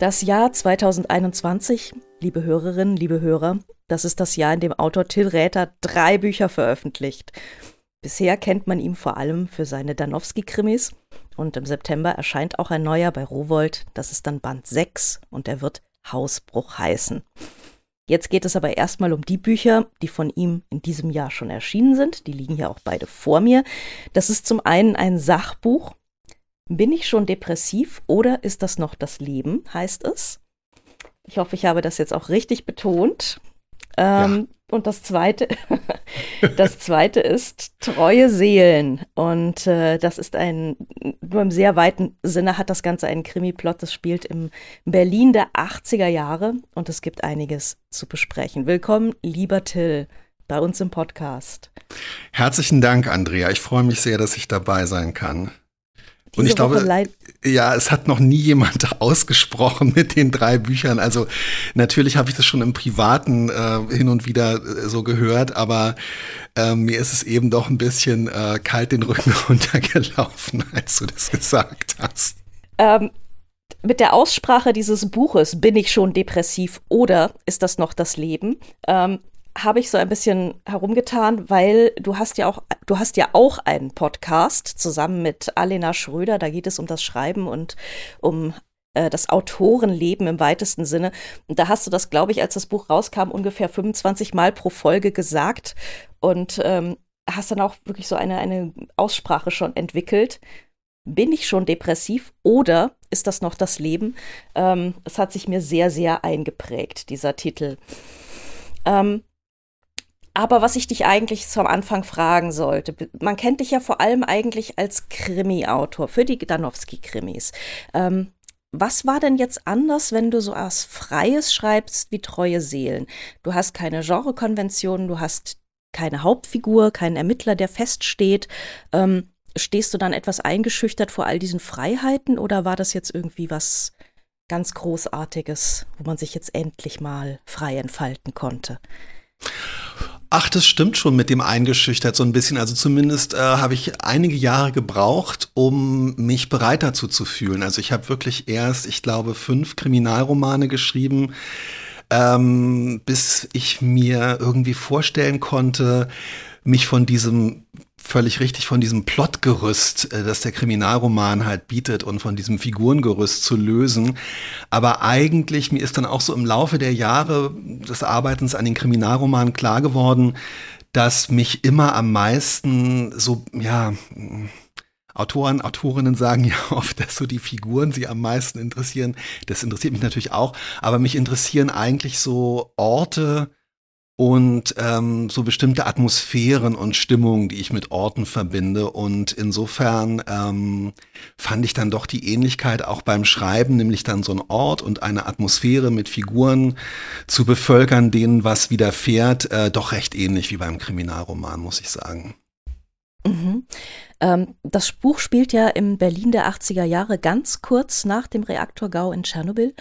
Das Jahr 2021, liebe Hörerinnen, liebe Hörer, das ist das Jahr, in dem Autor Till Räther drei Bücher veröffentlicht. Bisher kennt man ihn vor allem für seine Danowski-Krimis und im September erscheint auch ein neuer bei Rowold, das ist dann Band 6 und er wird Hausbruch heißen. Jetzt geht es aber erstmal um die Bücher, die von ihm in diesem Jahr schon erschienen sind. Die liegen ja auch beide vor mir. Das ist zum einen ein Sachbuch. Bin ich schon depressiv oder ist das noch das Leben, heißt es. Ich hoffe, ich habe das jetzt auch richtig betont. Ähm, ja. Und das zweite, das zweite ist treue Seelen. Und äh, das ist ein, nur im sehr weiten Sinne hat das Ganze einen Krimi-Plot. Das spielt im Berlin der 80er Jahre und es gibt einiges zu besprechen. Willkommen, lieber Till, bei uns im Podcast. Herzlichen Dank, Andrea. Ich freue mich sehr, dass ich dabei sein kann. Und ich glaube, ja, es hat noch nie jemand ausgesprochen mit den drei Büchern. Also natürlich habe ich das schon im Privaten äh, hin und wieder äh, so gehört, aber äh, mir ist es eben doch ein bisschen äh, kalt den Rücken runtergelaufen, als du das gesagt hast. Ähm, mit der Aussprache dieses Buches bin ich schon depressiv oder ist das noch das Leben? Ähm, habe ich so ein bisschen herumgetan, weil du hast ja auch, du hast ja auch einen Podcast zusammen mit Alena Schröder. Da geht es um das Schreiben und um äh, das Autorenleben im weitesten Sinne. Und da hast du das, glaube ich, als das Buch rauskam, ungefähr 25 Mal pro Folge gesagt und ähm, hast dann auch wirklich so eine, eine Aussprache schon entwickelt. Bin ich schon depressiv oder ist das noch das Leben? Ähm, es hat sich mir sehr, sehr eingeprägt, dieser Titel. Ähm, aber was ich dich eigentlich zum Anfang fragen sollte, man kennt dich ja vor allem eigentlich als Krimi-Autor für die Danowski-Krimis. Ähm, was war denn jetzt anders, wenn du so was Freies schreibst wie Treue Seelen? Du hast keine Genrekonventionen, du hast keine Hauptfigur, keinen Ermittler, der feststeht. Ähm, stehst du dann etwas eingeschüchtert vor all diesen Freiheiten oder war das jetzt irgendwie was ganz Großartiges, wo man sich jetzt endlich mal frei entfalten konnte? Ach, das stimmt schon mit dem eingeschüchtert so ein bisschen. Also zumindest äh, habe ich einige Jahre gebraucht, um mich bereit dazu zu fühlen. Also ich habe wirklich erst, ich glaube, fünf Kriminalromane geschrieben, ähm, bis ich mir irgendwie vorstellen konnte, mich von diesem völlig richtig von diesem Plotgerüst, äh, das der Kriminalroman halt bietet und von diesem Figurengerüst zu lösen. Aber eigentlich, mir ist dann auch so im Laufe der Jahre des Arbeitens an den Kriminalromanen klar geworden, dass mich immer am meisten so, ja, Autoren, Autorinnen sagen ja oft, dass so die Figuren sie am meisten interessieren. Das interessiert mich natürlich auch, aber mich interessieren eigentlich so Orte, und ähm, so bestimmte Atmosphären und Stimmungen, die ich mit Orten verbinde. Und insofern ähm, fand ich dann doch die Ähnlichkeit auch beim Schreiben, nämlich dann so ein Ort und eine Atmosphäre mit Figuren zu bevölkern, denen was widerfährt, äh, doch recht ähnlich wie beim Kriminalroman, muss ich sagen. Mhm. Ähm, das Buch spielt ja im Berlin der 80er Jahre ganz kurz nach dem Reaktorgau in Tschernobyl.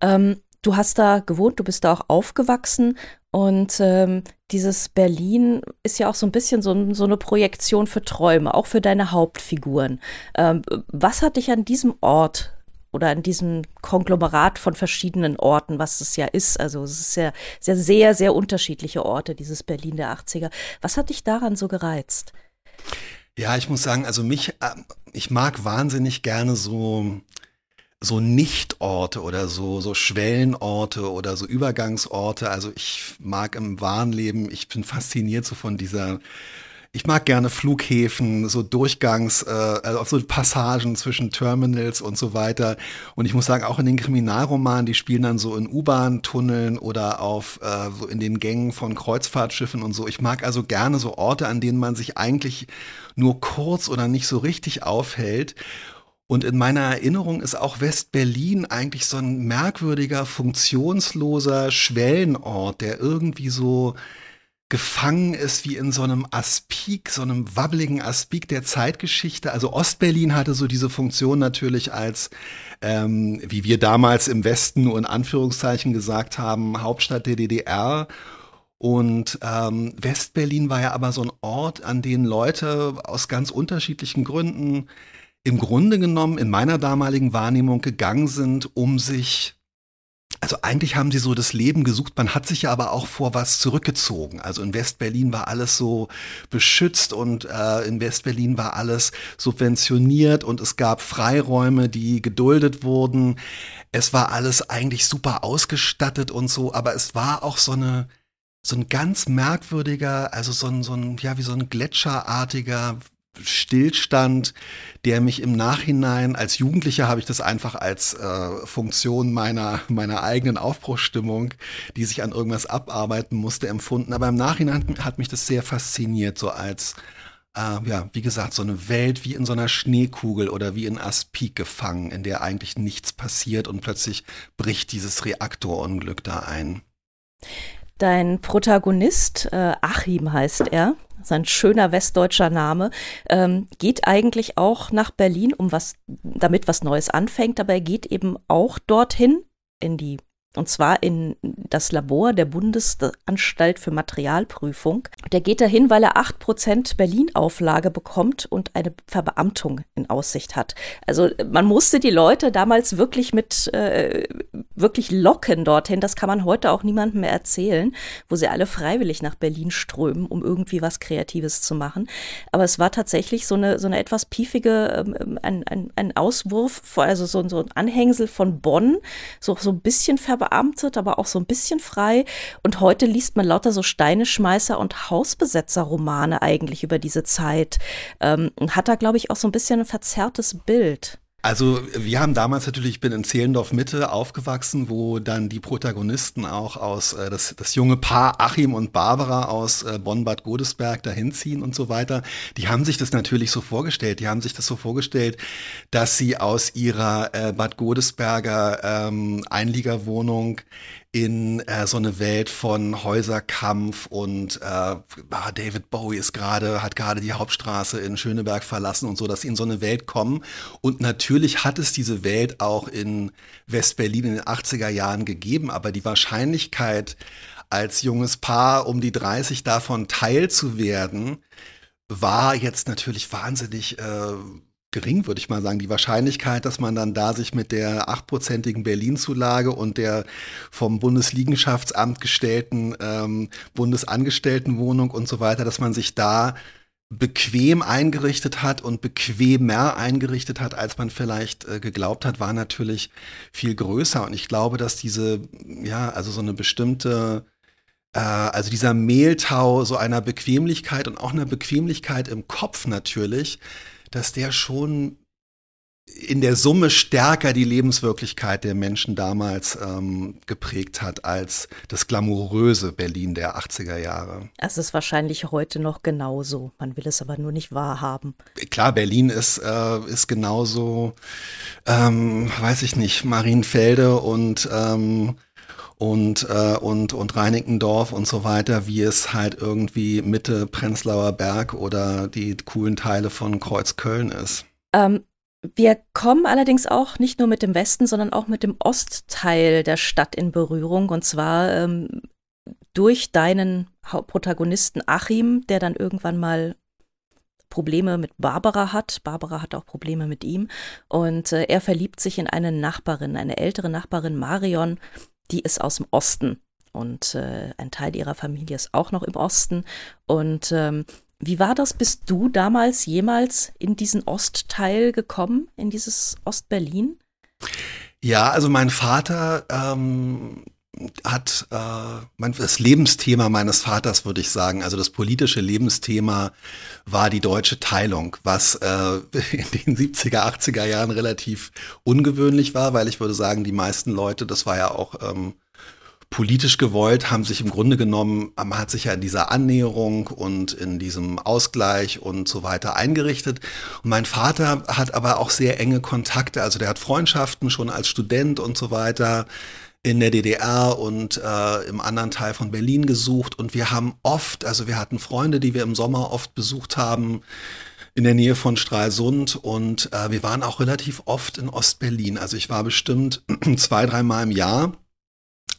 Ähm, du hast da gewohnt, du bist da auch aufgewachsen und ähm, dieses Berlin ist ja auch so ein bisschen so, so, eine Projektion für Träume, auch für deine Hauptfiguren. Ähm, was hat dich an diesem Ort oder an diesem Konglomerat von verschiedenen Orten, was es ja ist, also es ist ja sehr, sehr, sehr unterschiedliche Orte, dieses Berlin der 80er. Was hat dich daran so gereizt? Ja, ich muss sagen, also mich, äh, ich mag wahnsinnig gerne so so Nichtorte oder so, so Schwellenorte oder so Übergangsorte. Also ich mag im wahren Leben, ich bin fasziniert so von dieser, ich mag gerne Flughäfen, so Durchgangs, äh, also so Passagen zwischen Terminals und so weiter. Und ich muss sagen, auch in den Kriminalromanen, die spielen dann so in U-Bahn-Tunneln oder auf äh, so in den Gängen von Kreuzfahrtschiffen und so. Ich mag also gerne so Orte, an denen man sich eigentlich nur kurz oder nicht so richtig aufhält. Und in meiner Erinnerung ist auch West-Berlin eigentlich so ein merkwürdiger, funktionsloser Schwellenort, der irgendwie so gefangen ist wie in so einem Aspik, so einem wabbeligen Aspik der Zeitgeschichte. Also Ostberlin hatte so diese Funktion natürlich als, ähm, wie wir damals im Westen nur in Anführungszeichen gesagt haben, Hauptstadt der DDR. Und ähm, Westberlin war ja aber so ein Ort, an den Leute aus ganz unterschiedlichen Gründen im Grunde genommen in meiner damaligen Wahrnehmung gegangen sind, um sich also eigentlich haben sie so das Leben gesucht, man hat sich ja aber auch vor was zurückgezogen. Also in Westberlin war alles so beschützt und äh, in Westberlin war alles subventioniert und es gab Freiräume, die geduldet wurden. Es war alles eigentlich super ausgestattet und so, aber es war auch so eine so ein ganz merkwürdiger, also so ein, so ein, ja, wie so ein gletscherartiger Stillstand, der mich im Nachhinein, als Jugendlicher habe ich das einfach als äh, Funktion meiner, meiner eigenen Aufbruchsstimmung, die sich an irgendwas abarbeiten musste, empfunden. Aber im Nachhinein hat mich das sehr fasziniert, so als, äh, ja, wie gesagt, so eine Welt wie in so einer Schneekugel oder wie in Aspik gefangen, in der eigentlich nichts passiert und plötzlich bricht dieses Reaktorunglück da ein. Dein Protagonist, äh, Achim heißt er, sein schöner westdeutscher Name, ähm, geht eigentlich auch nach Berlin, um was, damit was Neues anfängt, aber er geht eben auch dorthin in die und zwar in das Labor der Bundesanstalt für Materialprüfung. Der geht dahin, weil er 8% Berlin-Auflage bekommt und eine Verbeamtung in Aussicht hat. Also man musste die Leute damals wirklich mit, äh, wirklich locken dorthin. Das kann man heute auch niemandem mehr erzählen, wo sie alle freiwillig nach Berlin strömen, um irgendwie was Kreatives zu machen. Aber es war tatsächlich so eine, so eine etwas piefige, ähm, ein, ein, ein Auswurf, also so, so ein Anhängsel von Bonn, so, so ein bisschen verbeamtet verbeamtet, aber auch so ein bisschen frei. Und heute liest man lauter so Steineschmeißer und Hausbesetzer-Romane eigentlich über diese Zeit. Ähm, hat da, glaube ich, auch so ein bisschen ein verzerrtes Bild. Also wir haben damals natürlich, ich bin in Zehlendorf Mitte aufgewachsen, wo dann die Protagonisten auch aus, äh, das, das junge Paar Achim und Barbara aus äh, Bonn-Bad Godesberg dahin ziehen und so weiter. Die haben sich das natürlich so vorgestellt. Die haben sich das so vorgestellt, dass sie aus ihrer äh, Bad Godesberger ähm, Einliegerwohnung in äh, so eine Welt von Häuserkampf und äh, ah, David Bowie ist gerade, hat gerade die Hauptstraße in Schöneberg verlassen und so, dass sie in so eine Welt kommen. Und natürlich hat es diese Welt auch in West-Berlin in den 80er Jahren gegeben, aber die Wahrscheinlichkeit, als junges Paar um die 30 davon teil zu werden, war jetzt natürlich wahnsinnig äh, gering, würde ich mal sagen. Die Wahrscheinlichkeit, dass man dann da sich mit der achtprozentigen Berlin-Zulage und der vom Bundesliegenschaftsamt gestellten ähm, Bundesangestelltenwohnung und so weiter, dass man sich da bequem eingerichtet hat und bequemer eingerichtet hat, als man vielleicht äh, geglaubt hat, war natürlich viel größer. Und ich glaube, dass diese, ja, also so eine bestimmte äh, also dieser Mehltau so einer Bequemlichkeit und auch einer Bequemlichkeit im Kopf natürlich, dass der schon in der Summe stärker die Lebenswirklichkeit der Menschen damals ähm, geprägt hat als das glamouröse Berlin der 80er Jahre. Es ist wahrscheinlich heute noch genauso. Man will es aber nur nicht wahrhaben. Klar, Berlin ist, äh, ist genauso, ähm, weiß ich nicht, Marienfelde und ähm, und, äh, und, und Reinickendorf und so weiter, wie es halt irgendwie Mitte Prenzlauer Berg oder die coolen Teile von Kreuzköln ist. Ähm, wir kommen allerdings auch nicht nur mit dem Westen, sondern auch mit dem Ostteil der Stadt in Berührung. Und zwar ähm, durch deinen Protagonisten Achim, der dann irgendwann mal Probleme mit Barbara hat. Barbara hat auch Probleme mit ihm. Und äh, er verliebt sich in eine Nachbarin, eine ältere Nachbarin Marion, die ist aus dem Osten und äh, ein Teil ihrer Familie ist auch noch im Osten. Und ähm, wie war das? Bist du damals jemals in diesen Ostteil gekommen, in dieses Ostberlin? Ja, also mein Vater ähm, hat äh, mein, das Lebensthema meines Vaters, würde ich sagen, also das politische Lebensthema war die deutsche Teilung, was äh, in den 70er, 80er Jahren relativ ungewöhnlich war, weil ich würde sagen, die meisten Leute, das war ja auch ähm, politisch gewollt, haben sich im Grunde genommen, man hat sich ja in dieser Annäherung und in diesem Ausgleich und so weiter eingerichtet. Und mein Vater hat aber auch sehr enge Kontakte, also der hat Freundschaften schon als Student und so weiter in der DDR und äh, im anderen Teil von Berlin gesucht. Und wir haben oft, also wir hatten Freunde, die wir im Sommer oft besucht haben in der Nähe von Stralsund. Und äh, wir waren auch relativ oft in Ostberlin. Also ich war bestimmt zwei, dreimal im Jahr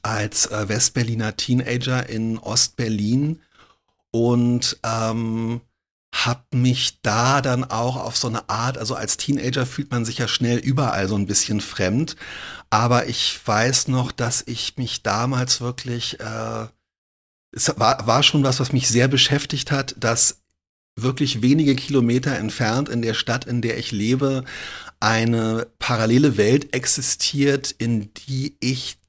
als äh, Westberliner Teenager in Ostberlin. Und ähm, habe mich da dann auch auf so eine Art, also als Teenager fühlt man sich ja schnell überall so ein bisschen fremd, aber ich weiß noch, dass ich mich damals wirklich, äh, es war, war schon was, was mich sehr beschäftigt hat, dass wirklich wenige Kilometer entfernt in der Stadt, in der ich lebe, eine parallele Welt existiert, in die ich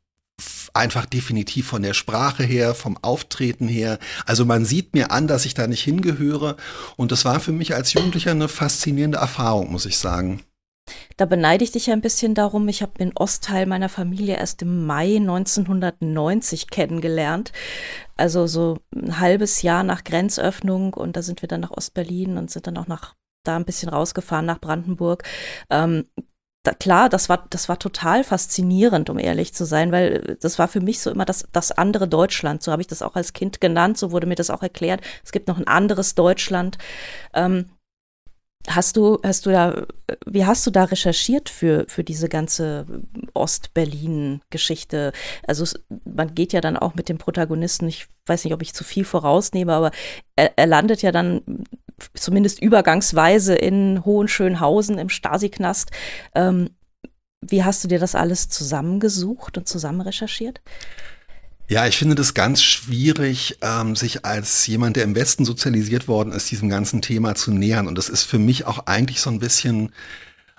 einfach definitiv von der Sprache her, vom Auftreten her. Also man sieht mir an, dass ich da nicht hingehöre. Und das war für mich als Jugendlicher eine faszinierende Erfahrung, muss ich sagen. Da beneide ich dich ein bisschen darum. Ich habe den Ostteil meiner Familie erst im Mai 1990 kennengelernt. Also so ein halbes Jahr nach Grenzöffnung und da sind wir dann nach Ostberlin und sind dann auch nach da ein bisschen rausgefahren nach Brandenburg. Ähm, da, klar, das war, das war total faszinierend, um ehrlich zu sein, weil das war für mich so immer das, das andere Deutschland. So habe ich das auch als Kind genannt, so wurde mir das auch erklärt. Es gibt noch ein anderes Deutschland. Ähm, hast du, hast du da, wie hast du da recherchiert für, für diese ganze Ost-Berlin-Geschichte? Also man geht ja dann auch mit dem Protagonisten, ich weiß nicht, ob ich zu viel vorausnehme, aber er, er landet ja dann zumindest übergangsweise in Hohenschönhausen im Stasi-Knast. Ähm, wie hast du dir das alles zusammengesucht und zusammen recherchiert? Ja, ich finde das ganz schwierig, ähm, sich als jemand, der im Westen sozialisiert worden ist, diesem ganzen Thema zu nähern. Und das ist für mich auch eigentlich so ein bisschen,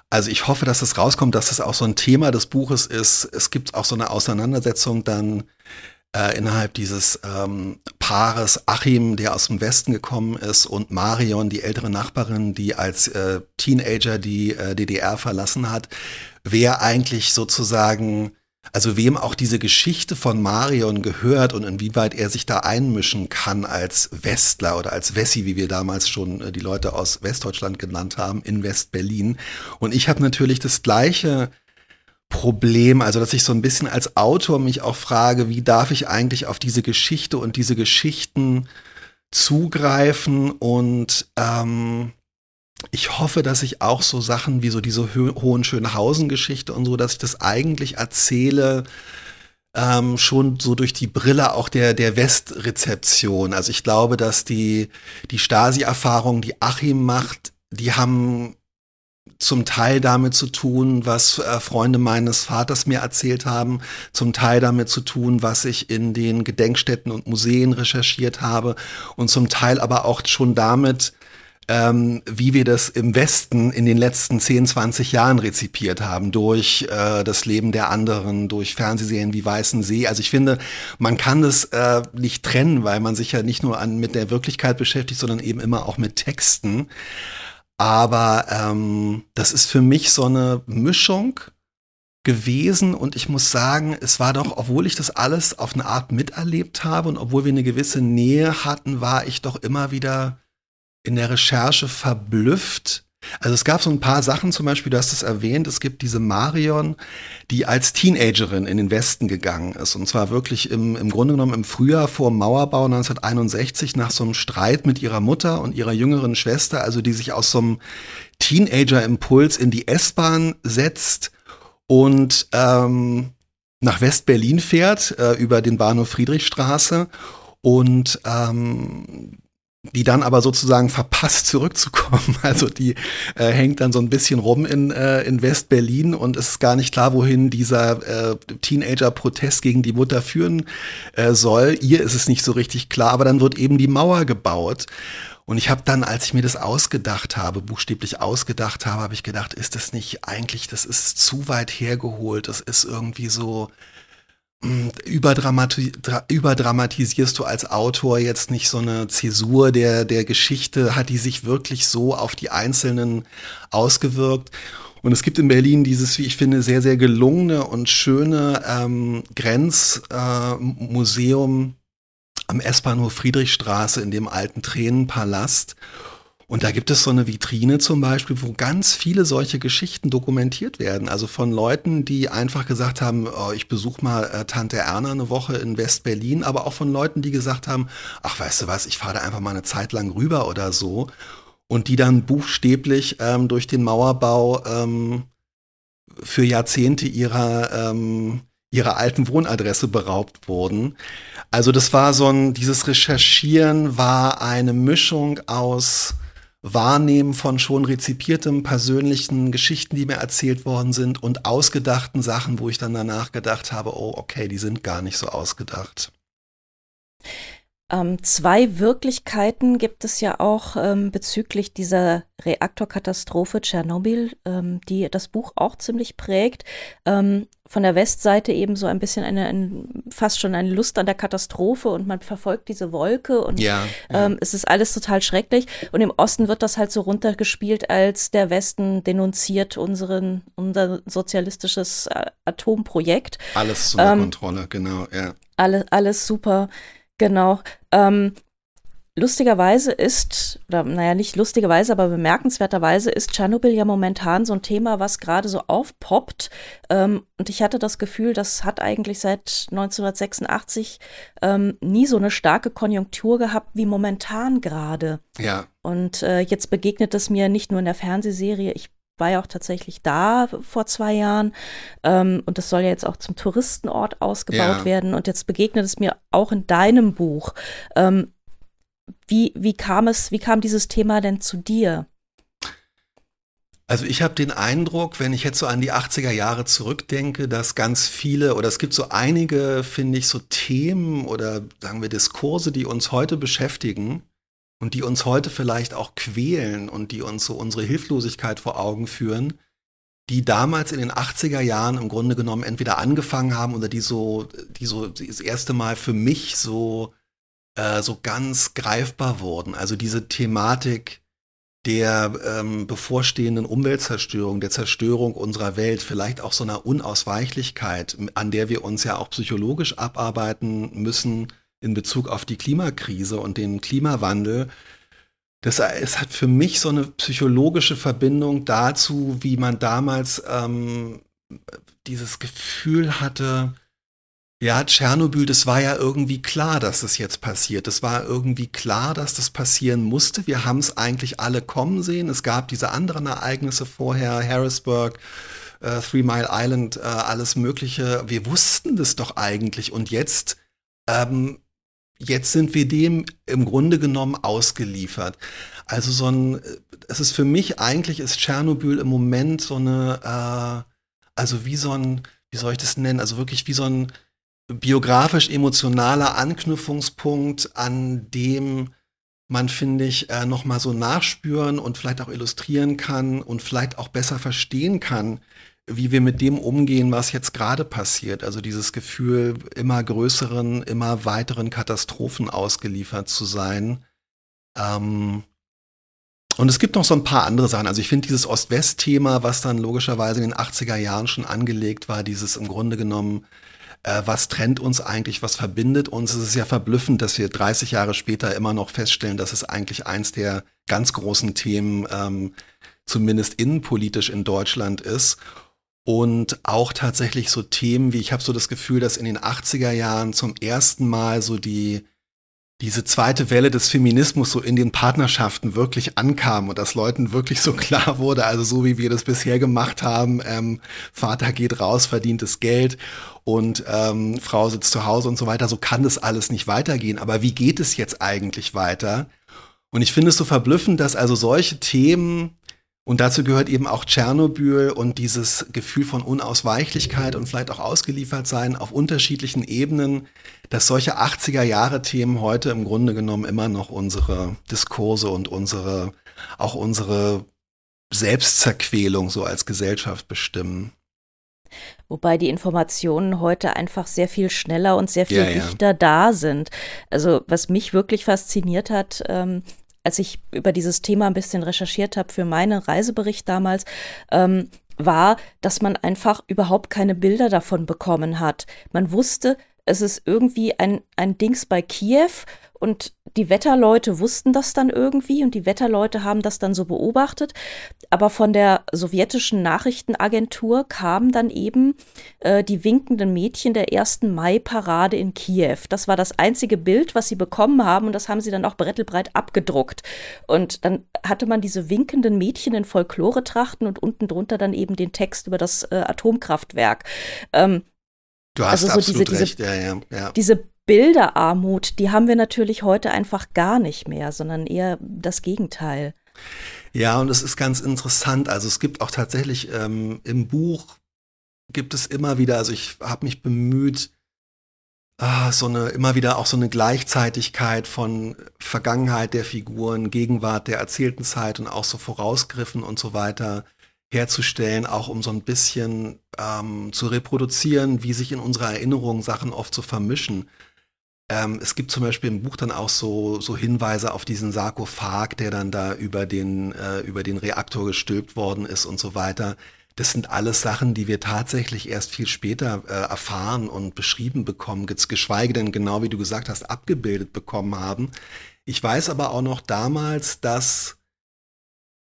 also ich hoffe, dass es rauskommt, dass es das auch so ein Thema des Buches ist. Es gibt auch so eine Auseinandersetzung dann äh, innerhalb dieses ähm, Paares Achim, der aus dem Westen gekommen ist, und Marion, die ältere Nachbarin, die als äh, Teenager die äh, DDR verlassen hat, wer eigentlich sozusagen also wem auch diese Geschichte von Marion gehört und inwieweit er sich da einmischen kann als Westler oder als Wessi, wie wir damals schon äh, die Leute aus Westdeutschland genannt haben, in Westberlin. Und ich habe natürlich das gleiche Problem, also dass ich so ein bisschen als Autor mich auch frage, wie darf ich eigentlich auf diese Geschichte und diese Geschichten zugreifen und ähm, ich hoffe, dass ich auch so Sachen wie so diese Hohenschönhausen-Geschichte und so, dass ich das eigentlich erzähle, ähm, schon so durch die Brille auch der, der Westrezeption. Also ich glaube, dass die, die Stasi-Erfahrung, die Achim macht, die haben zum Teil damit zu tun, was äh, Freunde meines Vaters mir erzählt haben, zum Teil damit zu tun, was ich in den Gedenkstätten und Museen recherchiert habe und zum Teil aber auch schon damit, ähm, wie wir das im Westen in den letzten 10, 20 Jahren rezipiert haben, durch äh, das Leben der anderen, durch Fernsehserien wie Weißen See. Also ich finde, man kann das äh, nicht trennen, weil man sich ja nicht nur an, mit der Wirklichkeit beschäftigt, sondern eben immer auch mit Texten. Aber ähm, das ist für mich so eine Mischung gewesen und ich muss sagen, es war doch, obwohl ich das alles auf eine Art miterlebt habe und obwohl wir eine gewisse Nähe hatten, war ich doch immer wieder in der Recherche verblüfft. Also es gab so ein paar Sachen, zum Beispiel, du hast es erwähnt, es gibt diese Marion, die als Teenagerin in den Westen gegangen ist. Und zwar wirklich im, im Grunde genommen im Frühjahr vor Mauerbau 1961 nach so einem Streit mit ihrer Mutter und ihrer jüngeren Schwester, also die sich aus so einem Teenager-Impuls in die S-Bahn setzt und ähm, nach West-Berlin fährt, äh, über den Bahnhof Friedrichstraße und ähm, die dann aber sozusagen verpasst zurückzukommen. Also die äh, hängt dann so ein bisschen rum in, äh, in West-Berlin und es ist gar nicht klar, wohin dieser äh, Teenager-Protest gegen die Mutter führen äh, soll. Ihr ist es nicht so richtig klar, aber dann wird eben die Mauer gebaut. Und ich habe dann, als ich mir das ausgedacht habe, buchstäblich ausgedacht habe, habe ich gedacht, ist das nicht eigentlich, das ist zu weit hergeholt, das ist irgendwie so, überdramati überdramatisierst du als Autor jetzt nicht so eine Zäsur der, der Geschichte? Hat die sich wirklich so auf die Einzelnen ausgewirkt? Und es gibt in Berlin dieses, wie ich finde, sehr, sehr gelungene und schöne ähm, Grenzmuseum äh, am S-Bahnhof Friedrichstraße in dem alten Tränenpalast. Und da gibt es so eine Vitrine zum Beispiel, wo ganz viele solche Geschichten dokumentiert werden. Also von Leuten, die einfach gesagt haben, oh, ich besuche mal äh, Tante Erna eine Woche in West-Berlin, aber auch von Leuten, die gesagt haben, ach weißt du was, ich fahre da einfach mal eine Zeit lang rüber oder so. Und die dann buchstäblich ähm, durch den Mauerbau ähm, für Jahrzehnte ihrer, ähm, ihrer alten Wohnadresse beraubt wurden. Also das war so ein, dieses Recherchieren war eine Mischung aus Wahrnehmen von schon rezipiertem persönlichen Geschichten, die mir erzählt worden sind und ausgedachten Sachen, wo ich dann danach gedacht habe, oh, okay, die sind gar nicht so ausgedacht. Ähm, zwei Wirklichkeiten gibt es ja auch ähm, bezüglich dieser Reaktorkatastrophe Tschernobyl, ähm, die das Buch auch ziemlich prägt. Ähm, von der Westseite eben so ein bisschen eine, ein, fast schon eine Lust an der Katastrophe und man verfolgt diese Wolke und ja, ja. Ähm, es ist alles total schrecklich. Und im Osten wird das halt so runtergespielt, als der Westen denunziert unseren, unser sozialistisches äh, Atomprojekt. Alles unter ähm, Kontrolle, genau, ja. Alle, alles super. Genau. Ähm, lustigerweise ist, oder naja, nicht lustigerweise, aber bemerkenswerterweise ist Tschernobyl ja momentan so ein Thema, was gerade so aufpoppt. Ähm, und ich hatte das Gefühl, das hat eigentlich seit 1986 ähm, nie so eine starke Konjunktur gehabt wie momentan gerade. Ja. Und äh, jetzt begegnet es mir nicht nur in der Fernsehserie, ich war ja auch tatsächlich da vor zwei Jahren ähm, und das soll ja jetzt auch zum Touristenort ausgebaut ja. werden und jetzt begegnet es mir auch in deinem Buch. Ähm, wie, wie kam es, wie kam dieses Thema denn zu dir? Also ich habe den Eindruck, wenn ich jetzt so an die 80er Jahre zurückdenke, dass ganz viele oder es gibt so einige, finde ich, so Themen oder sagen wir Diskurse, die uns heute beschäftigen, und die uns heute vielleicht auch quälen und die uns so unsere Hilflosigkeit vor Augen führen, die damals in den 80er Jahren im Grunde genommen entweder angefangen haben oder die so, die so das erste Mal für mich so, äh, so ganz greifbar wurden. Also diese Thematik der ähm, bevorstehenden Umweltzerstörung, der Zerstörung unserer Welt, vielleicht auch so einer Unausweichlichkeit, an der wir uns ja auch psychologisch abarbeiten müssen, in Bezug auf die Klimakrise und den Klimawandel. Das, es hat für mich so eine psychologische Verbindung dazu, wie man damals ähm, dieses Gefühl hatte, ja, Tschernobyl, das war ja irgendwie klar, dass das jetzt passiert. Es war irgendwie klar, dass das passieren musste. Wir haben es eigentlich alle kommen sehen. Es gab diese anderen Ereignisse vorher, Harrisburg, äh, Three Mile Island, äh, alles Mögliche. Wir wussten das doch eigentlich. Und jetzt ähm, jetzt sind wir dem im Grunde genommen ausgeliefert. Also so ein, es ist für mich eigentlich ist Tschernobyl im Moment so eine, äh, also wie so ein, wie soll ich das nennen? Also wirklich wie so ein biografisch emotionaler Anknüpfungspunkt, an dem man, finde ich, äh, noch mal so nachspüren und vielleicht auch illustrieren kann und vielleicht auch besser verstehen kann, wie wir mit dem umgehen, was jetzt gerade passiert. Also dieses Gefühl, immer größeren, immer weiteren Katastrophen ausgeliefert zu sein. Ähm und es gibt noch so ein paar andere Sachen. Also ich finde dieses Ost-West-Thema, was dann logischerweise in den 80er Jahren schon angelegt war, dieses im Grunde genommen, äh, was trennt uns eigentlich, was verbindet uns. Es ist ja verblüffend, dass wir 30 Jahre später immer noch feststellen, dass es eigentlich eins der ganz großen Themen, ähm, zumindest innenpolitisch in Deutschland ist und auch tatsächlich so Themen wie, ich habe so das Gefühl, dass in den 80er Jahren zum ersten Mal so die, diese zweite Welle des Feminismus so in den Partnerschaften wirklich ankam und dass Leuten wirklich so klar wurde, also so wie wir das bisher gemacht haben, ähm, Vater geht raus, verdient das Geld und ähm, Frau sitzt zu Hause und so weiter, so kann das alles nicht weitergehen. Aber wie geht es jetzt eigentlich weiter? Und ich finde es so verblüffend, dass also solche Themen und dazu gehört eben auch Tschernobyl und dieses Gefühl von Unausweichlichkeit und vielleicht auch ausgeliefert sein auf unterschiedlichen Ebenen, dass solche 80er Jahre Themen heute im Grunde genommen immer noch unsere Diskurse und unsere, auch unsere Selbstzerquälung so als Gesellschaft bestimmen. Wobei die Informationen heute einfach sehr viel schneller und sehr viel ja, dichter ja. da sind. Also was mich wirklich fasziniert hat, ähm, als ich über dieses Thema ein bisschen recherchiert habe für meinen Reisebericht damals, ähm, war, dass man einfach überhaupt keine Bilder davon bekommen hat. Man wusste, es ist irgendwie ein, ein Dings bei Kiew und die Wetterleute wussten das dann irgendwie und die Wetterleute haben das dann so beobachtet. Aber von der sowjetischen Nachrichtenagentur kamen dann eben äh, die winkenden Mädchen der ersten Mai-Parade in Kiew. Das war das einzige Bild, was sie bekommen haben und das haben sie dann auch brettelbreit abgedruckt. Und dann hatte man diese winkenden Mädchen in Folklore-Trachten und unten drunter dann eben den Text über das äh, Atomkraftwerk. Ähm, Du hast also so absolut diese, recht, diese, ja, ja, ja. Diese Bilderarmut, die haben wir natürlich heute einfach gar nicht mehr, sondern eher das Gegenteil. Ja, und es ist ganz interessant. Also es gibt auch tatsächlich ähm, im Buch gibt es immer wieder, also ich habe mich bemüht, ah, so eine, immer wieder auch so eine Gleichzeitigkeit von Vergangenheit der Figuren, Gegenwart der erzählten Zeit und auch so Vorausgriffen und so weiter herzustellen, auch um so ein bisschen ähm, zu reproduzieren, wie sich in unserer Erinnerung Sachen oft so vermischen. Ähm, es gibt zum Beispiel im Buch dann auch so, so Hinweise auf diesen Sarkophag, der dann da über den, äh, über den Reaktor gestülpt worden ist und so weiter. Das sind alles Sachen, die wir tatsächlich erst viel später äh, erfahren und beschrieben bekommen, geschweige denn genau wie du gesagt hast, abgebildet bekommen haben. Ich weiß aber auch noch damals, dass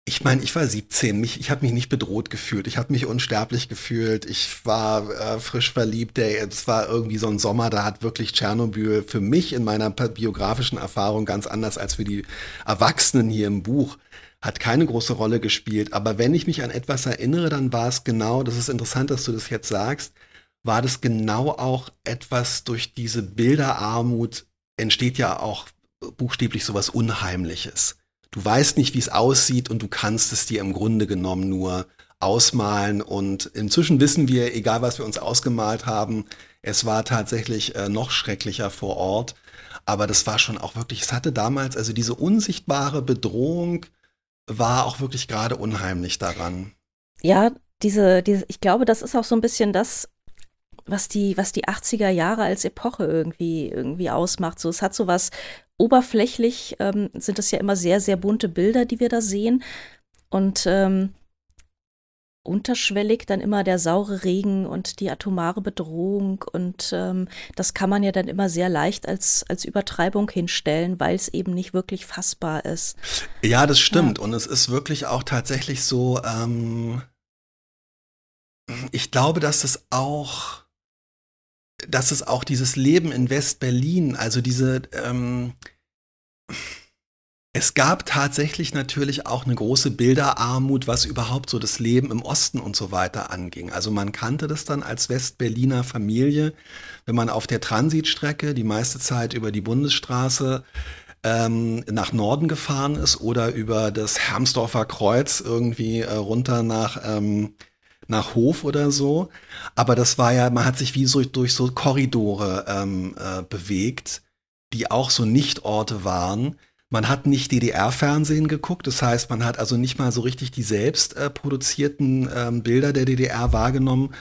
ich meine, ich war 17, mich, ich habe mich nicht bedroht gefühlt, ich habe mich unsterblich gefühlt, ich war äh, frisch verliebt, es war irgendwie so ein Sommer, da hat wirklich Tschernobyl für mich in meiner biografischen Erfahrung ganz anders als für die Erwachsenen hier im Buch hat keine große Rolle gespielt. Aber wenn ich mich an etwas erinnere, dann war es genau, das ist interessant, dass du das jetzt sagst, war das genau auch etwas durch diese Bilderarmut entsteht ja auch buchstäblich sowas Unheimliches. Du weißt nicht, wie es aussieht und du kannst es dir im Grunde genommen nur ausmalen. Und inzwischen wissen wir, egal was wir uns ausgemalt haben, es war tatsächlich äh, noch schrecklicher vor Ort. Aber das war schon auch wirklich, es hatte damals also diese unsichtbare Bedrohung, war auch wirklich gerade unheimlich daran. Ja, diese, diese, ich glaube, das ist auch so ein bisschen das, was die, was die 80er Jahre als Epoche irgendwie, irgendwie ausmacht. So, es hat so was oberflächlich, ähm, sind das ja immer sehr, sehr bunte Bilder, die wir da sehen. Und ähm, unterschwellig dann immer der saure Regen und die atomare Bedrohung und ähm, das kann man ja dann immer sehr leicht als, als Übertreibung hinstellen, weil es eben nicht wirklich fassbar ist. Ja, das stimmt ja. und es ist wirklich auch tatsächlich so, ähm, ich glaube, dass es auch, dass es auch dieses Leben in West-Berlin, also diese, ähm, es gab tatsächlich natürlich auch eine große Bilderarmut, was überhaupt so das Leben im Osten und so weiter anging. Also man kannte das dann als Westberliner Familie, wenn man auf der Transitstrecke die meiste Zeit über die Bundesstraße ähm, nach Norden gefahren ist oder über das Hermsdorfer Kreuz irgendwie äh, runter nach, ähm, nach Hof oder so. Aber das war ja, man hat sich wie so durch so Korridore ähm, äh, bewegt, die auch so Nichtorte waren man hat nicht DDR-Fernsehen geguckt, das heißt, man hat also nicht mal so richtig die selbst äh, produzierten ähm, Bilder der DDR wahrgenommen.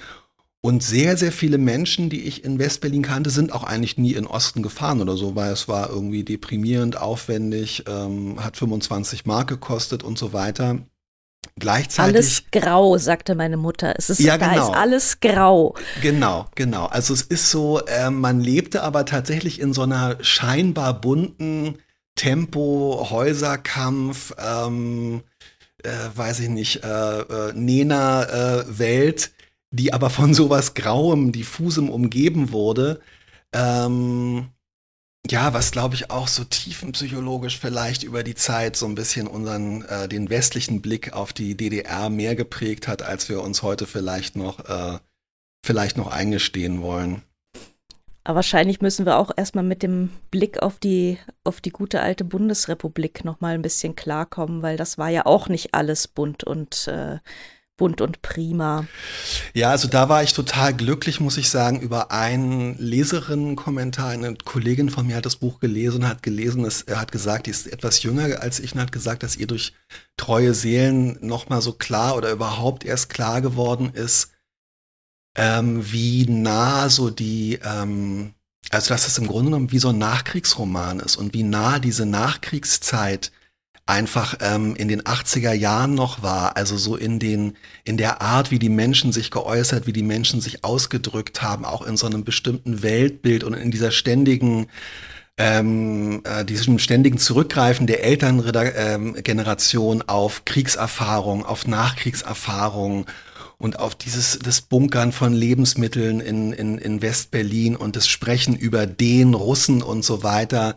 Und sehr, sehr viele Menschen, die ich in Westberlin kannte, sind auch eigentlich nie in Osten gefahren oder so, weil es war irgendwie deprimierend, aufwendig, ähm, hat 25 Mark gekostet und so weiter. Gleichzeitig. Alles grau, sagte meine Mutter. Es ist, ja, genau. da ist alles grau. Genau, genau. Also es ist so, äh, man lebte aber tatsächlich in so einer scheinbar bunten, Tempo, Häuserkampf, ähm, äh, weiß ich nicht, äh, äh, Nena-Welt, äh, die aber von sowas Grauem, diffusem umgeben wurde. Ähm, ja, was glaube ich auch so tiefenpsychologisch vielleicht über die Zeit so ein bisschen unseren, äh, den westlichen Blick auf die DDR mehr geprägt hat, als wir uns heute vielleicht noch, äh, vielleicht noch eingestehen wollen. Aber wahrscheinlich müssen wir auch erstmal mit dem Blick auf die, auf die gute alte Bundesrepublik nochmal ein bisschen klarkommen, weil das war ja auch nicht alles bunt und äh, bunt und prima. Ja, also da war ich total glücklich, muss ich sagen, über einen Leserinnenkommentar. Eine Kollegin von mir hat das Buch gelesen, hat gelesen, es, hat gesagt, die ist etwas jünger als ich und hat gesagt, dass ihr durch treue Seelen nochmal so klar oder überhaupt erst klar geworden ist, ähm, wie nah so die, ähm, also dass es im Grunde genommen wie so ein Nachkriegsroman ist und wie nah diese Nachkriegszeit einfach ähm, in den 80er Jahren noch war, also so in den in der Art, wie die Menschen sich geäußert, wie die Menschen sich ausgedrückt haben, auch in so einem bestimmten Weltbild und in dieser ständigen ähm, äh, diesem ständigen Zurückgreifen der Elterngeneration ähm, auf Kriegserfahrung, auf Nachkriegserfahrung und auf dieses das Bunkern von Lebensmitteln in, in, in Westberlin und das Sprechen über den Russen und so weiter.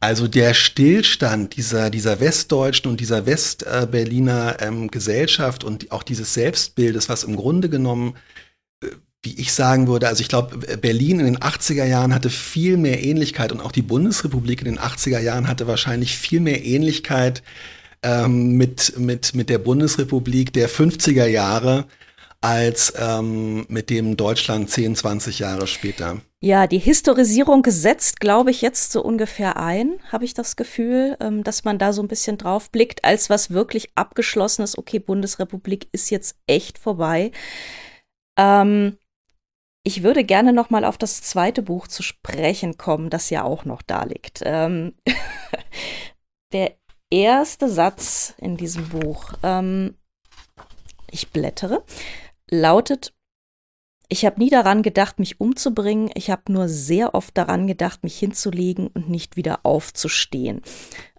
Also der Stillstand dieser, dieser westdeutschen und dieser Westberliner ähm, Gesellschaft und auch dieses Selbstbildes, was im Grunde genommen äh, wie ich sagen würde, also ich glaube, Berlin in den 80er Jahren hatte viel mehr Ähnlichkeit und auch die Bundesrepublik in den 80er Jahren hatte wahrscheinlich viel mehr Ähnlichkeit ähm, mit, mit, mit der Bundesrepublik der 50er Jahre als ähm, mit dem Deutschland 10, 20 Jahre später. Ja, die Historisierung setzt, glaube ich, jetzt so ungefähr ein, habe ich das Gefühl, ähm, dass man da so ein bisschen drauf blickt, als was wirklich abgeschlossenes, okay, Bundesrepublik ist jetzt echt vorbei. Ähm, ich würde gerne noch mal auf das zweite Buch zu sprechen kommen, das ja auch noch da liegt. Ähm, der erste Satz in diesem Buch, ähm, ich blättere, lautet, ich habe nie daran gedacht, mich umzubringen, ich habe nur sehr oft daran gedacht, mich hinzulegen und nicht wieder aufzustehen.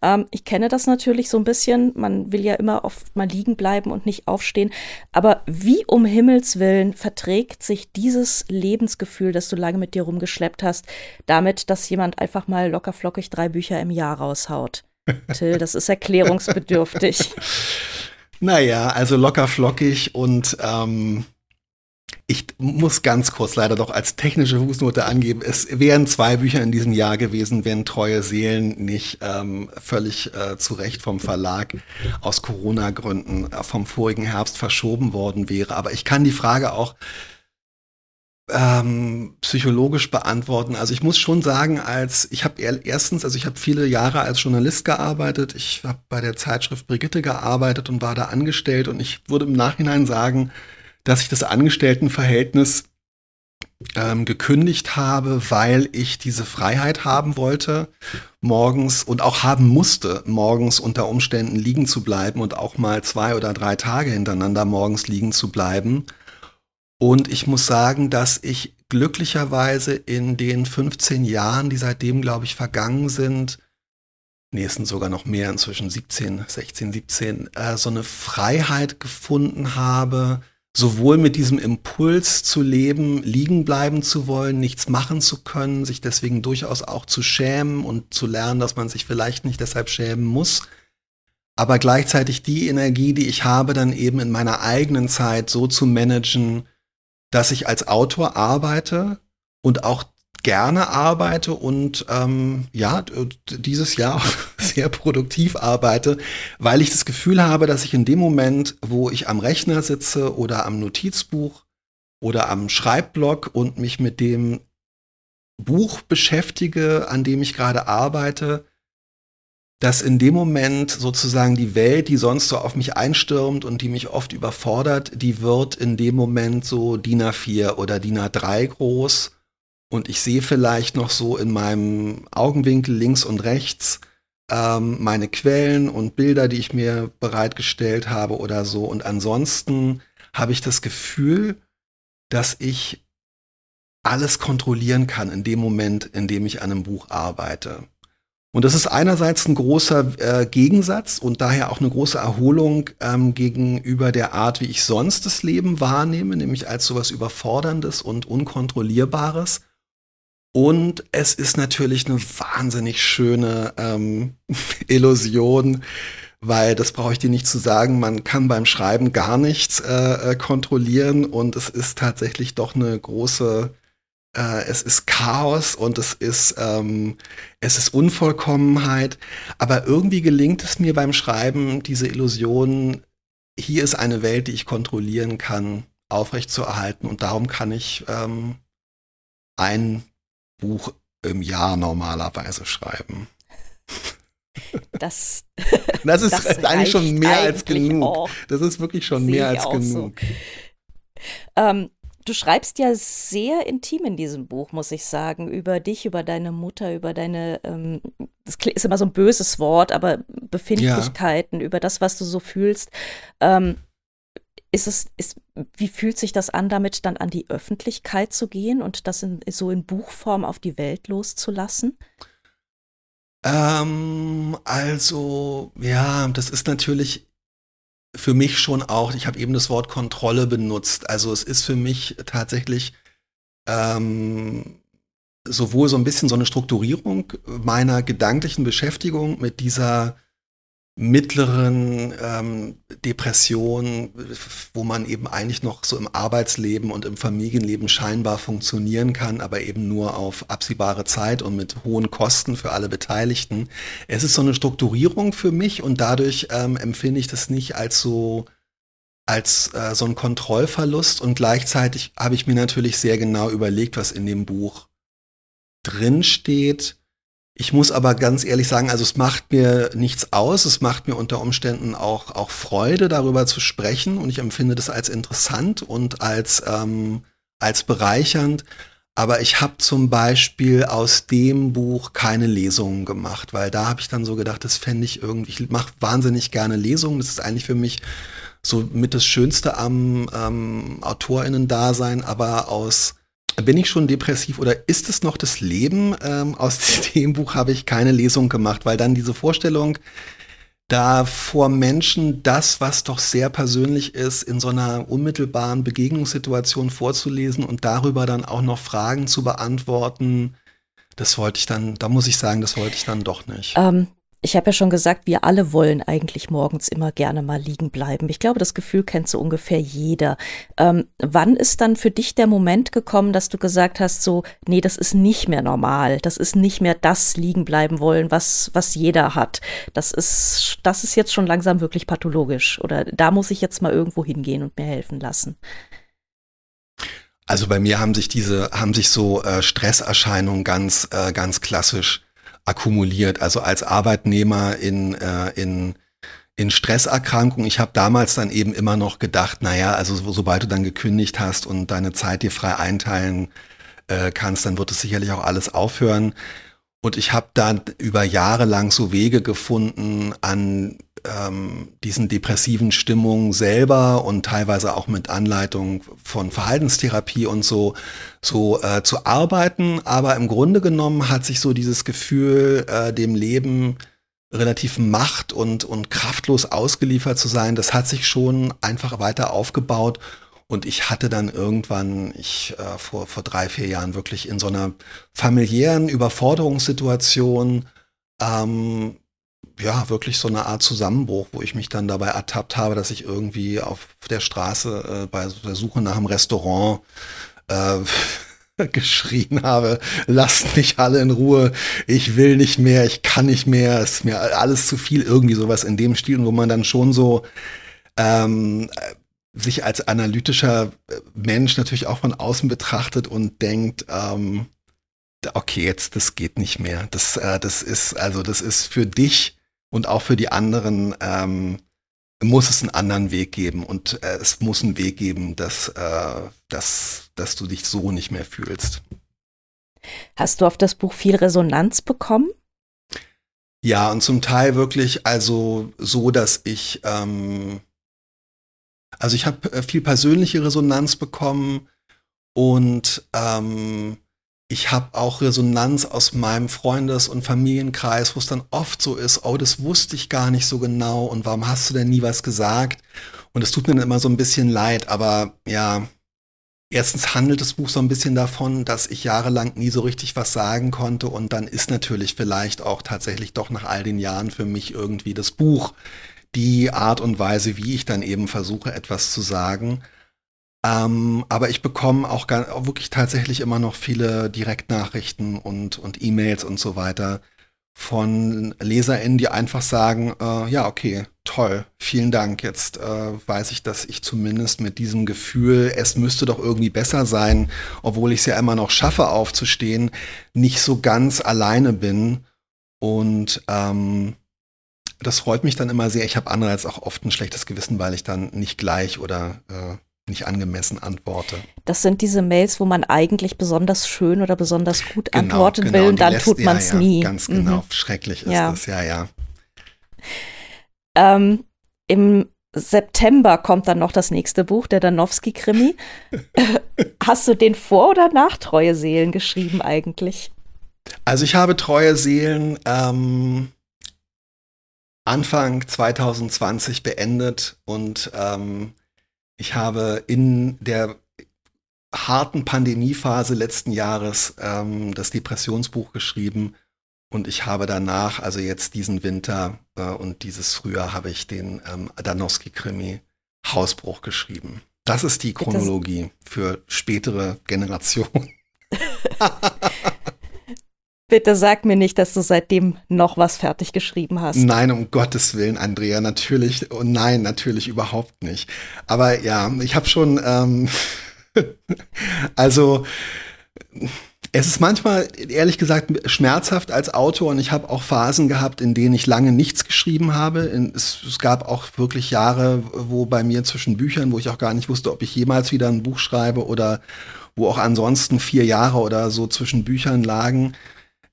Ähm, ich kenne das natürlich so ein bisschen, man will ja immer oft mal liegen bleiben und nicht aufstehen, aber wie um Himmels willen verträgt sich dieses Lebensgefühl, das du lange mit dir rumgeschleppt hast, damit, dass jemand einfach mal lockerflockig drei Bücher im Jahr raushaut? Till, das ist erklärungsbedürftig. Naja, also locker flockig und ähm, ich muss ganz kurz leider doch als technische Fußnote angeben, es wären zwei Bücher in diesem Jahr gewesen, wenn Treue Seelen nicht ähm, völlig äh, zu Recht vom Verlag aus Corona-Gründen äh, vom vorigen Herbst verschoben worden wäre. Aber ich kann die Frage auch ähm, psychologisch beantworten. Also ich muss schon sagen, als ich habe erstens, also ich habe viele Jahre als Journalist gearbeitet. Ich habe bei der Zeitschrift Brigitte gearbeitet und war da angestellt und ich würde im Nachhinein sagen, dass ich das Angestelltenverhältnis ähm, gekündigt habe, weil ich diese Freiheit haben wollte, morgens und auch haben musste, morgens unter Umständen liegen zu bleiben und auch mal zwei oder drei Tage hintereinander morgens liegen zu bleiben und ich muss sagen, dass ich glücklicherweise in den 15 Jahren, die seitdem, glaube ich, vergangen sind, sind sogar noch mehr, inzwischen 17, 16, 17, äh, so eine Freiheit gefunden habe, sowohl mit diesem Impuls zu leben, liegen bleiben zu wollen, nichts machen zu können, sich deswegen durchaus auch zu schämen und zu lernen, dass man sich vielleicht nicht deshalb schämen muss, aber gleichzeitig die Energie, die ich habe, dann eben in meiner eigenen Zeit so zu managen, dass ich als Autor arbeite und auch gerne arbeite und ähm, ja, dieses Jahr sehr produktiv arbeite, weil ich das Gefühl habe, dass ich in dem Moment, wo ich am Rechner sitze oder am Notizbuch oder am Schreibblock und mich mit dem Buch beschäftige, an dem ich gerade arbeite, dass in dem Moment sozusagen die Welt, die sonst so auf mich einstürmt und die mich oft überfordert, die wird in dem Moment so DIN A4 oder DIN A3 groß und ich sehe vielleicht noch so in meinem Augenwinkel links und rechts ähm, meine Quellen und Bilder, die ich mir bereitgestellt habe oder so. Und ansonsten habe ich das Gefühl, dass ich alles kontrollieren kann in dem Moment, in dem ich an einem Buch arbeite. Und das ist einerseits ein großer äh, Gegensatz und daher auch eine große Erholung ähm, gegenüber der Art, wie ich sonst das Leben wahrnehme, nämlich als sowas Überforderndes und Unkontrollierbares. Und es ist natürlich eine wahnsinnig schöne ähm, Illusion, weil das brauche ich dir nicht zu sagen, man kann beim Schreiben gar nichts äh, äh kontrollieren und es ist tatsächlich doch eine große äh, es ist Chaos und es ist, ähm, es ist Unvollkommenheit. Aber irgendwie gelingt es mir beim Schreiben, diese Illusion, hier ist eine Welt, die ich kontrollieren kann, aufrechtzuerhalten. Und darum kann ich ähm, ein Buch im Jahr normalerweise schreiben. Das, das ist das eigentlich schon mehr als genug. Das ist wirklich schon mehr als genug. So. Ähm, Du schreibst ja sehr intim in diesem Buch, muss ich sagen, über dich, über deine Mutter, über deine, ähm, das ist immer so ein böses Wort, aber Befindlichkeiten, ja. über das, was du so fühlst. Ähm, ist es, ist, wie fühlt sich das an, damit dann an die Öffentlichkeit zu gehen und das in, so in Buchform auf die Welt loszulassen? Ähm, also, ja, das ist natürlich für mich schon auch, ich habe eben das Wort Kontrolle benutzt. Also es ist für mich tatsächlich ähm, sowohl so ein bisschen so eine Strukturierung meiner gedanklichen Beschäftigung mit dieser mittleren ähm, Depression, wo man eben eigentlich noch so im Arbeitsleben und im Familienleben scheinbar funktionieren kann, aber eben nur auf absehbare Zeit und mit hohen Kosten für alle Beteiligten. Es ist so eine Strukturierung für mich und dadurch ähm, empfinde ich das nicht als so als äh, so ein Kontrollverlust und gleichzeitig habe ich mir natürlich sehr genau überlegt, was in dem Buch drin steht ich muss aber ganz ehrlich sagen, also es macht mir nichts aus, es macht mir unter Umständen auch, auch Freude, darüber zu sprechen. Und ich empfinde das als interessant und als, ähm, als bereichernd. Aber ich habe zum Beispiel aus dem Buch keine Lesungen gemacht, weil da habe ich dann so gedacht, das fände ich irgendwie, ich mache wahnsinnig gerne Lesungen, das ist eigentlich für mich so mit das Schönste am ähm, AutorInnen-Dasein, aber aus bin ich schon depressiv oder ist es noch das Leben? Ähm, aus dem Buch habe ich keine Lesung gemacht, weil dann diese Vorstellung, da vor Menschen das, was doch sehr persönlich ist, in so einer unmittelbaren Begegnungssituation vorzulesen und darüber dann auch noch Fragen zu beantworten, das wollte ich dann, da muss ich sagen, das wollte ich dann doch nicht. Ähm, ich habe ja schon gesagt, wir alle wollen eigentlich morgens immer gerne mal liegen bleiben. Ich glaube, das Gefühl kennt so ungefähr jeder. Ähm, wann ist dann für dich der Moment gekommen, dass du gesagt hast, so, nee, das ist nicht mehr normal. Das ist nicht mehr das liegen bleiben wollen, was, was jeder hat. Das ist, das ist jetzt schon langsam wirklich pathologisch. Oder da muss ich jetzt mal irgendwo hingehen und mir helfen lassen. Also bei mir haben sich diese, haben sich so äh, Stresserscheinungen ganz, äh, ganz klassisch akkumuliert. Also als Arbeitnehmer in, äh, in, in Stresserkrankung. Ich habe damals dann eben immer noch gedacht, naja, also so, sobald du dann gekündigt hast und deine Zeit dir frei einteilen äh, kannst, dann wird es sicherlich auch alles aufhören. Und ich habe dann über Jahre lang so Wege gefunden, an ähm, diesen depressiven Stimmungen selber und teilweise auch mit Anleitung von Verhaltenstherapie und so, so äh, zu arbeiten. Aber im Grunde genommen hat sich so dieses Gefühl, äh, dem Leben relativ macht und, und kraftlos ausgeliefert zu sein, das hat sich schon einfach weiter aufgebaut und ich hatte dann irgendwann, ich äh, vor, vor drei, vier Jahren wirklich in so einer familiären Überforderungssituation, ähm, ja, wirklich so eine Art Zusammenbruch, wo ich mich dann dabei ertappt habe, dass ich irgendwie auf der Straße äh, bei der Suche nach einem Restaurant äh, geschrien habe, lasst mich alle in Ruhe, ich will nicht mehr, ich kann nicht mehr, es ist mir alles zu viel, irgendwie sowas in dem Stil, wo man dann schon so ähm, sich als analytischer äh, Mensch natürlich auch von außen betrachtet und denkt, ähm, okay, jetzt das geht nicht mehr. Das, äh, das ist also das ist für dich und auch für die anderen ähm, muss es einen anderen Weg geben und äh, es muss einen Weg geben, dass, äh, dass, dass du dich so nicht mehr fühlst. Hast du auf das Buch viel Resonanz bekommen? Ja, und zum Teil wirklich also so, dass ich ähm, also ich habe äh, viel persönliche Resonanz bekommen und ähm, ich habe auch Resonanz aus meinem Freundes- und Familienkreis, wo es dann oft so ist, oh, das wusste ich gar nicht so genau und warum hast du denn nie was gesagt? Und es tut mir dann immer so ein bisschen leid, aber ja, erstens handelt das Buch so ein bisschen davon, dass ich jahrelang nie so richtig was sagen konnte und dann ist natürlich vielleicht auch tatsächlich doch nach all den Jahren für mich irgendwie das Buch die Art und Weise, wie ich dann eben versuche, etwas zu sagen. Ähm, aber ich bekomme auch, auch, wirklich tatsächlich immer noch viele Direktnachrichten und, und E-Mails und so weiter von LeserInnen, die einfach sagen, äh, ja, okay, toll, vielen Dank. Jetzt äh, weiß ich, dass ich zumindest mit diesem Gefühl, es müsste doch irgendwie besser sein, obwohl ich es ja immer noch schaffe, aufzustehen, nicht so ganz alleine bin. Und ähm, das freut mich dann immer sehr. Ich habe andererseits auch oft ein schlechtes Gewissen, weil ich dann nicht gleich oder äh, nicht angemessen antworte. Das sind diese Mails, wo man eigentlich besonders schön oder besonders gut genau, antworten genau. will und dann lässt, tut man es ja, nie. Ganz genau, mhm. schrecklich ist ja. das, ja, ja. Ähm, Im September kommt dann noch das nächste Buch, der Danowski-Krimi. Hast du den Vor- oder nach Treue Seelen geschrieben eigentlich? Also ich habe Treue Seelen ähm, Anfang 2020 beendet und ähm, ich habe in der harten Pandemiephase letzten Jahres ähm, das Depressionsbuch geschrieben Und ich habe danach, also jetzt diesen Winter äh, und dieses Frühjahr, habe ich den ähm, Danowski-Krimi Hausbruch geschrieben. Das ist die Chronologie für spätere Generationen. Bitte sag mir nicht, dass du seitdem noch was fertig geschrieben hast. Nein, um Gottes Willen, Andrea, natürlich, oh nein, natürlich überhaupt nicht. Aber ja, ich habe schon, ähm, also es ist manchmal, ehrlich gesagt, schmerzhaft als Autor und ich habe auch Phasen gehabt, in denen ich lange nichts geschrieben habe. Es, es, gab auch wirklich Jahre, wo bei mir zwischen Büchern, wo ich auch gar nicht wusste, ob ich jemals wieder ein Buch schreibe oder wo auch ansonsten vier Jahre oder so zwischen Büchern lagen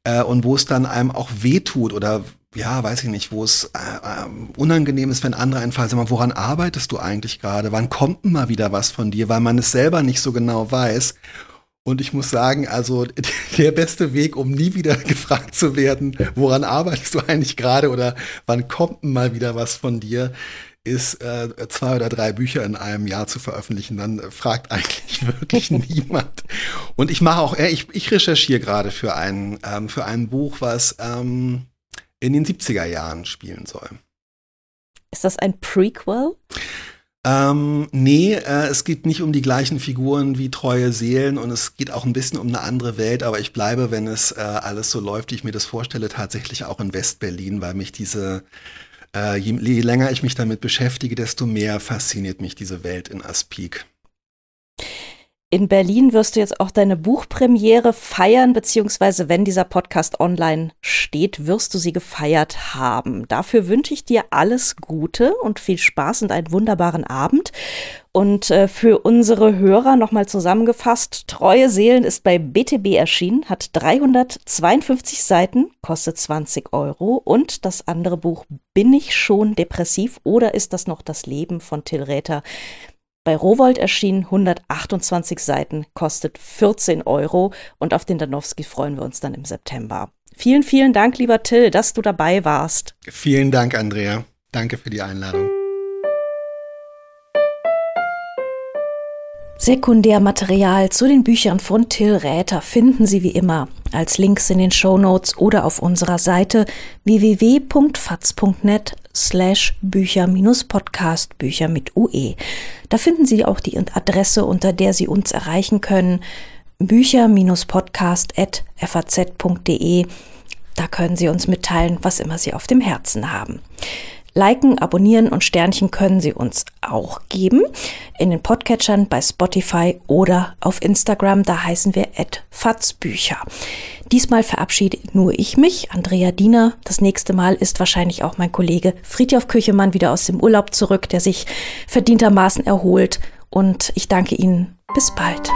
äh, und wo es dann einem auch wehtut oder ja, weiß ich nicht, wo es äh, äh, unangenehm ist, wenn andere einen fragen, sag mal, woran arbeitest du eigentlich gerade? Wann kommt mal wieder was von dir? Weil man es selber nicht so genau weiß. Und ich muss sagen, also der beste Weg, um nie wieder gefragt zu werden, woran arbeitest du eigentlich gerade oder wann kommt mal wieder was von dir, ist äh, zwei oder drei Bücher in einem Jahr zu veröffentlichen. Dann fragt eigentlich wirklich niemand. Und ich mache auch, äh, ich, ich recherchiere gerade für ein, ähm, für ein Buch, was ähm, in den 70er Jahren spielen soll. Ist das ein Prequel? Ähm, nee, äh, es geht nicht um die gleichen Figuren wie treue Seelen und es geht auch ein bisschen um eine andere Welt, aber ich bleibe, wenn es äh, alles so läuft, wie ich mir das vorstelle, tatsächlich auch in Westberlin, weil mich diese, äh, je, je länger ich mich damit beschäftige, desto mehr fasziniert mich diese Welt in Aspik. In Berlin wirst du jetzt auch deine Buchpremiere feiern, beziehungsweise wenn dieser Podcast online steht, wirst du sie gefeiert haben. Dafür wünsche ich dir alles Gute und viel Spaß und einen wunderbaren Abend. Und äh, für unsere Hörer nochmal zusammengefasst, Treue Seelen ist bei BTB erschienen, hat 352 Seiten, kostet 20 Euro. Und das andere Buch Bin ich schon depressiv oder ist das noch das Leben von Till Räther bei Rowold erschienen 128 Seiten, kostet 14 Euro und auf den Danowski freuen wir uns dann im September. Vielen, vielen Dank, lieber Till, dass du dabei warst. Vielen Dank, Andrea. Danke für die Einladung. Sekundärmaterial zu den Büchern von Till Räther finden Sie wie immer als Links in den Show Notes oder auf unserer Seite www.fatz.net slash Bücher-Podcast, Bücher mit UE. Da finden Sie auch die Adresse, unter der Sie uns erreichen können, bücher-podcast.faz.de. Da können Sie uns mitteilen, was immer Sie auf dem Herzen haben. Liken, abonnieren und Sternchen können Sie uns auch geben. In den Podcatchern bei Spotify oder auf Instagram, da heißen wir @fatzbücher. Diesmal verabschiede nur ich mich, Andrea Diener. Das nächste Mal ist wahrscheinlich auch mein Kollege Friedhof Küchemann wieder aus dem Urlaub zurück, der sich verdientermaßen erholt. Und ich danke Ihnen. Bis bald.